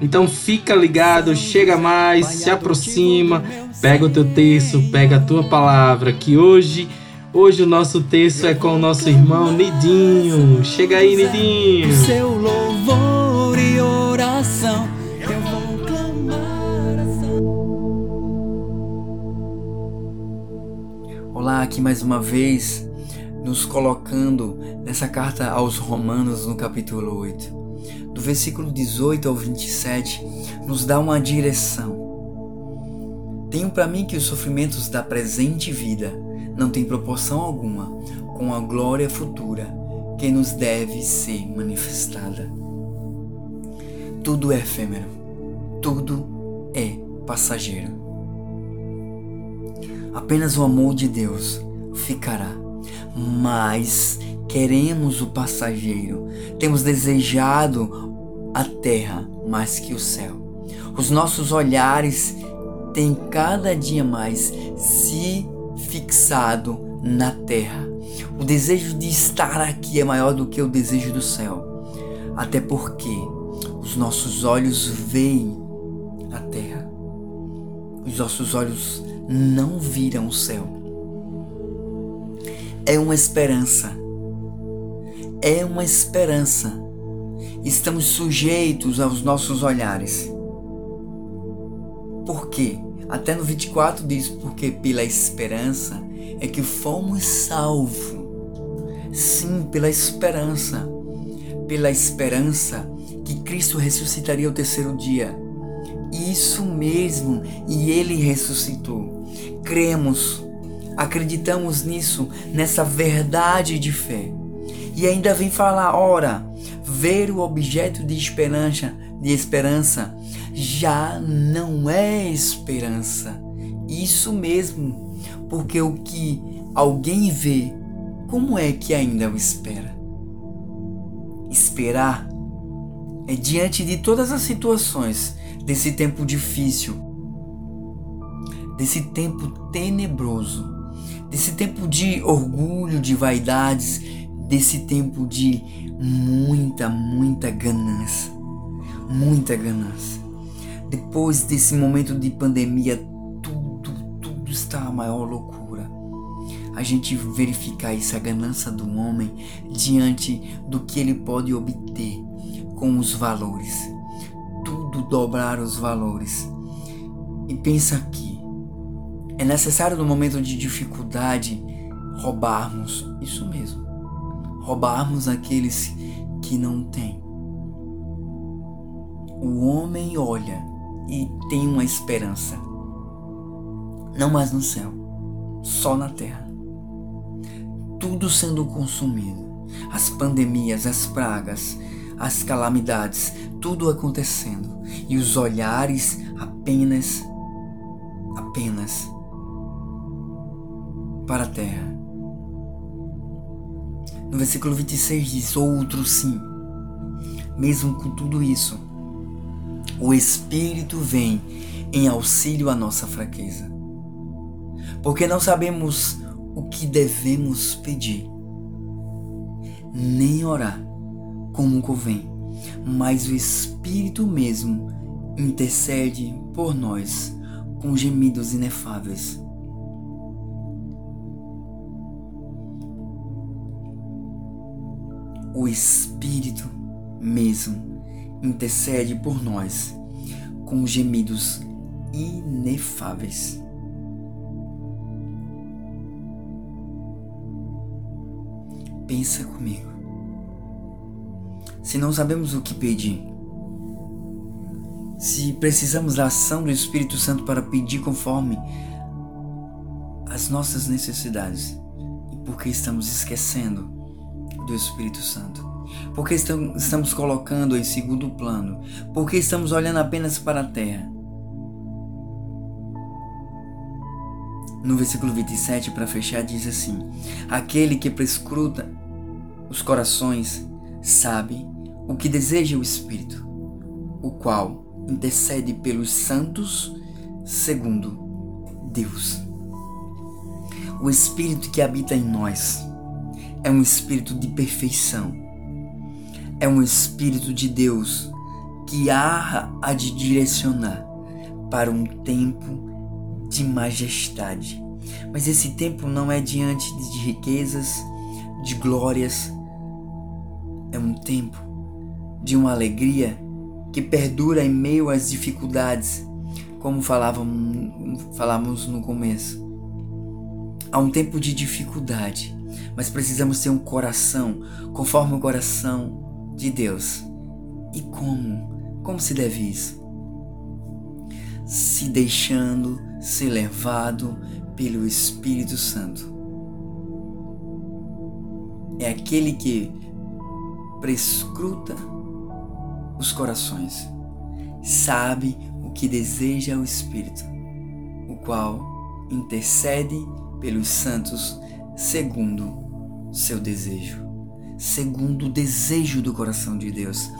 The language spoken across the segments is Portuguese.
Então fica ligado, chega mais, se aproxima, pega o teu texto, pega a tua palavra, que hoje, hoje o nosso texto é com o nosso irmão Nidinho. Chega aí, Nidinho. Seu louvor e oração, eu vou clamar Olá, aqui mais uma vez, nos colocando nessa carta aos Romanos, no capítulo 8. Do versículo 18 ao 27, nos dá uma direção. Tenho para mim que os sofrimentos da presente vida não têm proporção alguma com a glória futura que nos deve ser manifestada. Tudo é efêmero, tudo é passageiro. Apenas o amor de Deus ficará, mas queremos o passageiro. Temos desejado a terra mais que o céu. Os nossos olhares têm cada dia mais se fixado na terra. O desejo de estar aqui é maior do que o desejo do céu. Até porque os nossos olhos veem a terra. Os nossos olhos não viram o céu. É uma esperança. É uma esperança. Estamos sujeitos aos nossos olhares. Por quê? Até no 24 diz: porque pela esperança é que fomos salvos. Sim, pela esperança. Pela esperança que Cristo ressuscitaria o terceiro dia. Isso mesmo, e ele ressuscitou. Cremos, acreditamos nisso, nessa verdade de fé. E ainda vem falar, ora, ver o objeto de esperança, de esperança já não é esperança. Isso mesmo, porque o que alguém vê, como é que ainda o espera? Esperar é diante de todas as situações desse tempo difícil, desse tempo tenebroso, desse tempo de orgulho, de vaidades, desse tempo de muita, muita ganância, muita ganância. Depois desse momento de pandemia, tudo, tudo está a maior loucura. A gente verificar essa ganância do homem diante do que ele pode obter com os valores. Tudo dobrar os valores. E pensa aqui, é necessário no momento de dificuldade roubarmos, isso mesmo, roubarmos aqueles que não têm. O homem olha e tem uma esperança, não mais no céu, só na terra. Tudo sendo consumido, as pandemias, as pragas, as calamidades, tudo acontecendo e os olhares apenas, apenas para a terra. No versículo 26 diz: Outro sim, mesmo com tudo isso, o Espírito vem em auxílio à nossa fraqueza, porque não sabemos o que devemos pedir, nem orar como convém, mas o Espírito mesmo intercede por nós com gemidos inefáveis. O Espírito mesmo intercede por nós com gemidos inefáveis. Pensa comigo. Se não sabemos o que pedir, se precisamos da ação do Espírito Santo para pedir conforme as nossas necessidades e porque estamos esquecendo do Espírito Santo. Porque estamos colocando em segundo plano? Porque estamos olhando apenas para a terra? No versículo 27, para fechar, diz assim: Aquele que prescruta os corações sabe o que deseja o Espírito, o qual intercede pelos santos segundo Deus. O Espírito que habita em nós é um espírito de perfeição, é um Espírito de Deus que há a de direcionar para um tempo de majestade. Mas esse tempo não é diante de riquezas, de glórias. É um tempo de uma alegria que perdura em meio às dificuldades, como falávamos, falávamos no começo. Há um tempo de dificuldade, mas precisamos ter um coração conforme o coração de Deus. E como? Como se deve isso? Se deixando ser levado pelo Espírito Santo. É aquele que prescruta os corações, sabe o que deseja o Espírito, o qual intercede pelos santos segundo seu desejo, segundo o desejo do coração de Deus,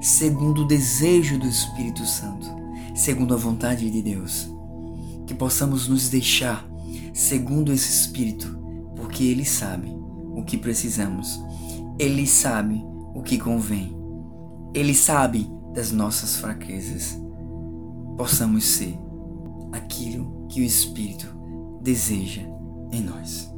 segundo o desejo do Espírito Santo, segundo a vontade de Deus. Que possamos nos deixar segundo esse Espírito, porque Ele sabe o que precisamos, Ele sabe o que convém, Ele sabe das nossas fraquezas. Possamos ser aquilo que o Espírito deseja em nós.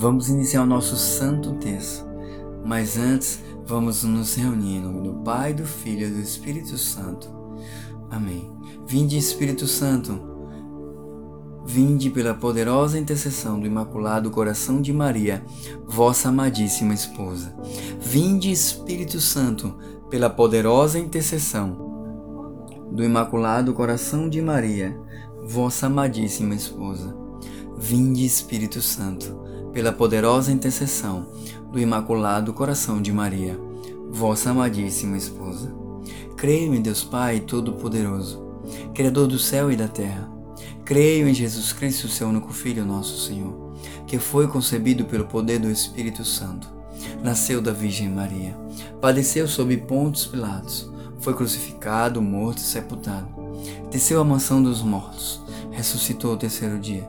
Vamos iniciar o nosso santo texto, mas antes vamos nos reunir em nome do Pai, do Filho e do Espírito Santo. Amém. Vinde, Espírito Santo, vinde pela poderosa intercessão do Imaculado Coração de Maria, vossa amadíssima esposa. Vinde, Espírito Santo, pela poderosa intercessão do Imaculado Coração de Maria, vossa amadíssima esposa. Vinde, Espírito Santo pela poderosa intercessão do Imaculado Coração de Maria, vossa amadíssima esposa. Creio em Deus Pai Todo-Poderoso, Criador do céu e da terra. Creio em Jesus Cristo, seu único Filho, nosso Senhor, que foi concebido pelo poder do Espírito Santo. Nasceu da Virgem Maria, padeceu sob Pontos Pilatos, foi crucificado, morto e sepultado. Desceu à mansão dos mortos, ressuscitou o terceiro dia,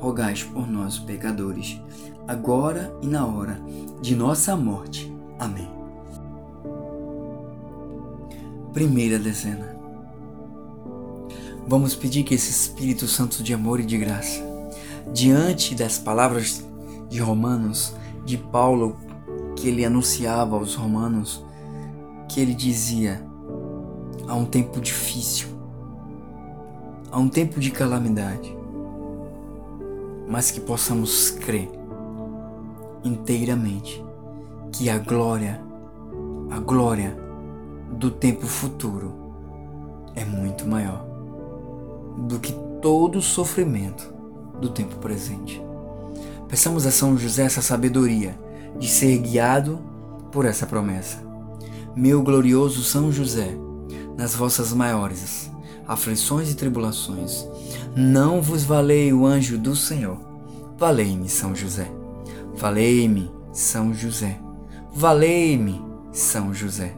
rogai por nós, pecadores agora e na hora de nossa morte. Amém. Primeira dezena. Vamos pedir que esse Espírito Santo de amor e de graça, diante das palavras de Romanos, de Paulo, que ele anunciava aos Romanos, que ele dizia: há um tempo difícil, há um tempo de calamidade, mas que possamos crer inteiramente que a glória, a glória do tempo futuro é muito maior do que todo o sofrimento do tempo presente. Peçamos a São José essa sabedoria de ser guiado por essa promessa. Meu glorioso São José, nas vossas maiores aflições e tribulações, não vos valei o anjo do Senhor. Valei-me, São José. Valei-me, São José. Valei-me, São José.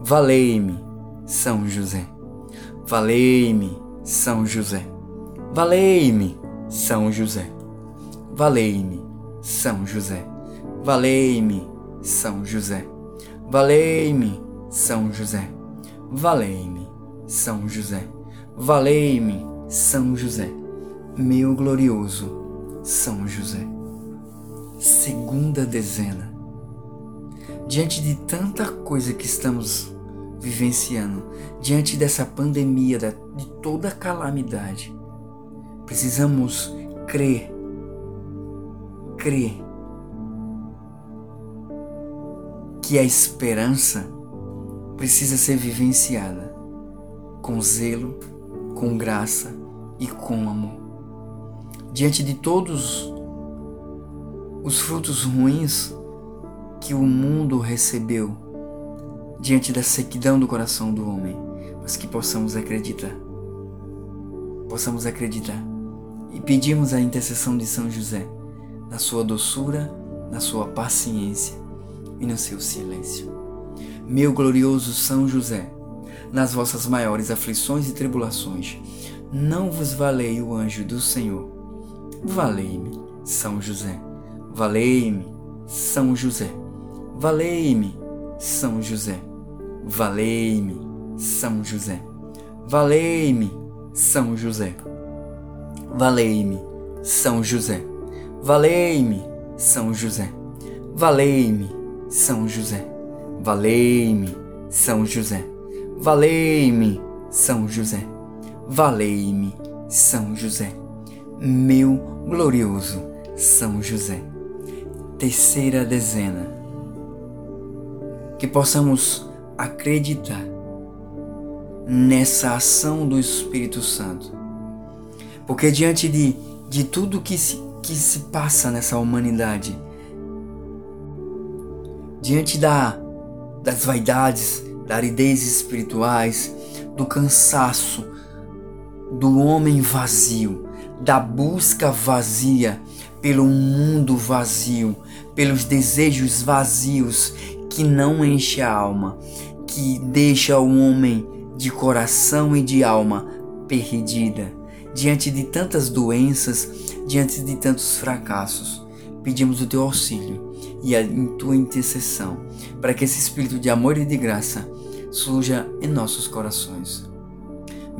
Valei-me, São José. Valei-me, São José. Valei-me, São José. Valei-me, São José. Valei-me, São José. Valei-me, São José. Valei-me, São José. Valei-me, São José. Meu glorioso São José. Segunda dezena. Diante de tanta coisa que estamos vivenciando, diante dessa pandemia, de toda calamidade, precisamos crer, crer que a esperança precisa ser vivenciada com zelo, com graça e com amor. Diante de todos os frutos ruins que o mundo recebeu, diante da sequidão do coração do homem, mas que possamos acreditar. Possamos acreditar e pedimos a intercessão de São José na sua doçura, na sua paciência e no seu silêncio. Meu glorioso São José, nas vossas maiores aflições e tribulações, não vos valei o anjo do Senhor. Valei-me, São José. Valei-me, São José. Valei-me, São José. Valei-me, São José. Valei-me, São José. Valei-me, São José. Valei-me, São José. Valei-me, São José. Valei-me, São José. Valei-me, São José. Valei-me, São José. Meu glorioso São José. Terceira dezena. Que possamos acreditar nessa ação do Espírito Santo porque diante de, de tudo que se, que se passa nessa humanidade, diante da, das vaidades, da aridez espirituais, do cansaço, do homem vazio, da busca vazia pelo mundo vazio, pelos desejos vazios que não enche a alma, que deixa o homem de coração e de alma perdida diante de tantas doenças, diante de tantos fracassos. Pedimos o teu auxílio e a tua intercessão para que esse espírito de amor e de graça surja em nossos corações.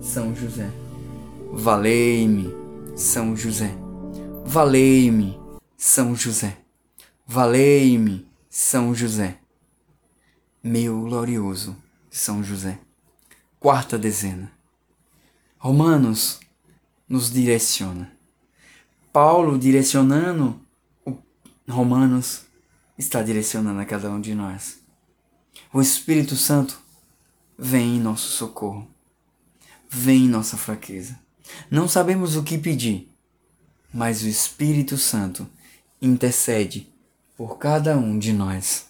São José. Valei-me, São José. Valei-me, São José. Valei-me, São José. Meu glorioso São José. Quarta dezena. Romanos nos direciona. Paulo direcionando o Romanos está direcionando a cada um de nós. O Espírito Santo vem em nosso socorro. Vem em nossa fraqueza. Não sabemos o que pedir, mas o Espírito Santo intercede por cada um de nós.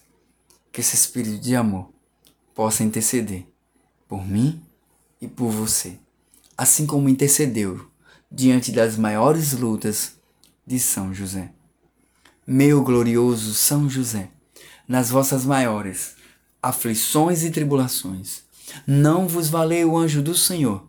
Que esse espírito de amor possa interceder por mim e por você, assim como intercedeu diante das maiores lutas de São José. Meu glorioso São José, nas vossas maiores aflições e tribulações, não vos valei o anjo do Senhor,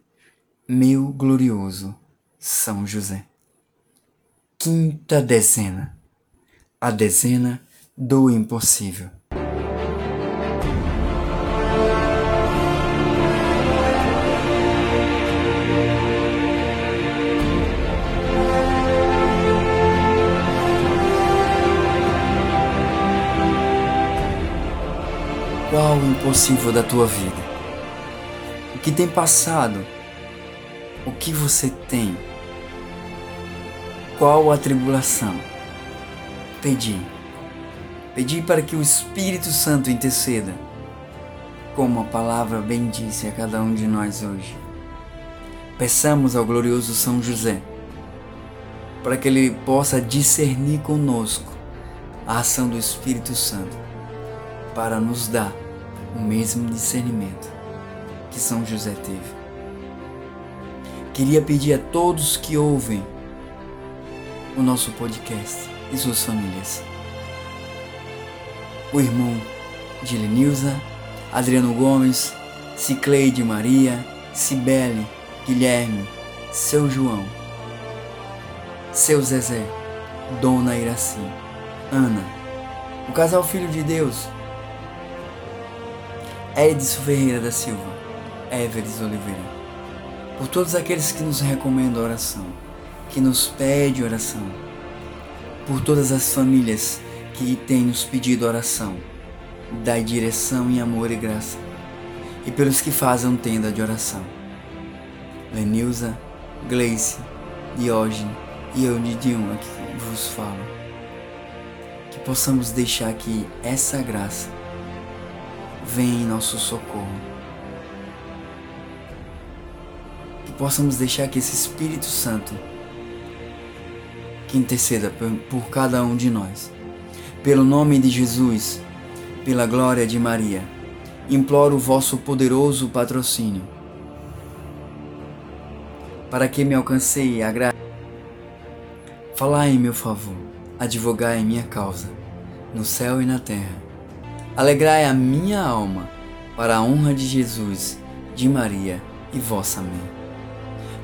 Meu glorioso São José. Quinta dezena. A dezena do impossível. Qual o impossível da tua vida? O que tem passado? O que você tem? Qual a tribulação? Pedi. Pedi para que o Espírito Santo interceda, como a palavra bem disse a cada um de nós hoje. Peçamos ao glorioso São José para que ele possa discernir conosco a ação do Espírito Santo para nos dar o mesmo discernimento que São José teve. Queria pedir a todos que ouvem o nosso podcast e suas famílias. O irmão de Lenilza, Adriano Gomes, Cicleide Maria, Cibele, Guilherme, seu João, seu Zezé, Dona Iraci, Ana, o casal Filho de Deus, Edson Ferreira da Silva, Everes Oliveira. Por todos aqueles que nos recomendam oração, que nos pede oração. Por todas as famílias que têm nos pedido oração. Dai direção em amor e graça. E pelos que fazem tenda de oração. Lenilza, Gleice, Diógenes e eu, Didion, aqui vos falo. Que possamos deixar que essa graça vem em nosso socorro. Possamos deixar que esse Espírito Santo que interceda por, cada um de nós. Pelo nome de Jesus, pela glória de Maria, imploro o vosso poderoso patrocínio para que me alcancei a graça. Falai em meu favor, advogai em minha causa, no céu e na terra Alegrai a minha alma, para a honra de Jesus, de Maria e vossa mãe.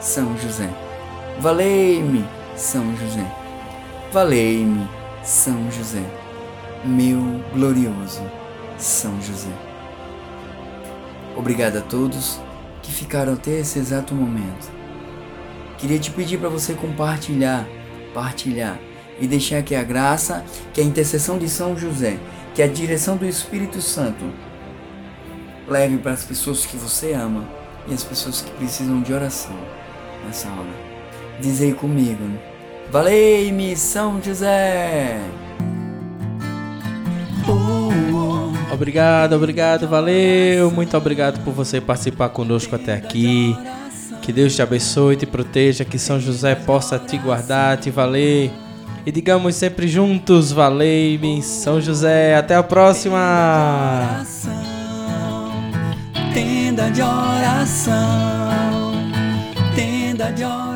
São José. Valei-me, São José. Valei-me, São José. Meu glorioso São José. Obrigado a todos que ficaram até esse exato momento. Queria te pedir para você compartilhar, partilhar e deixar que a graça, que a intercessão de São José que a direção do Espírito Santo leve para as pessoas que você ama e as pessoas que precisam de oração nessa hora. Diz aí comigo: Valei-me, São José! Obrigado, obrigado, valeu. Muito obrigado por você participar conosco até aqui. Que Deus te abençoe, te proteja, que São José possa te guardar, te valer e digamos sempre juntos: Valei-me, São José. Até a próxima! Tenda de oração. allá.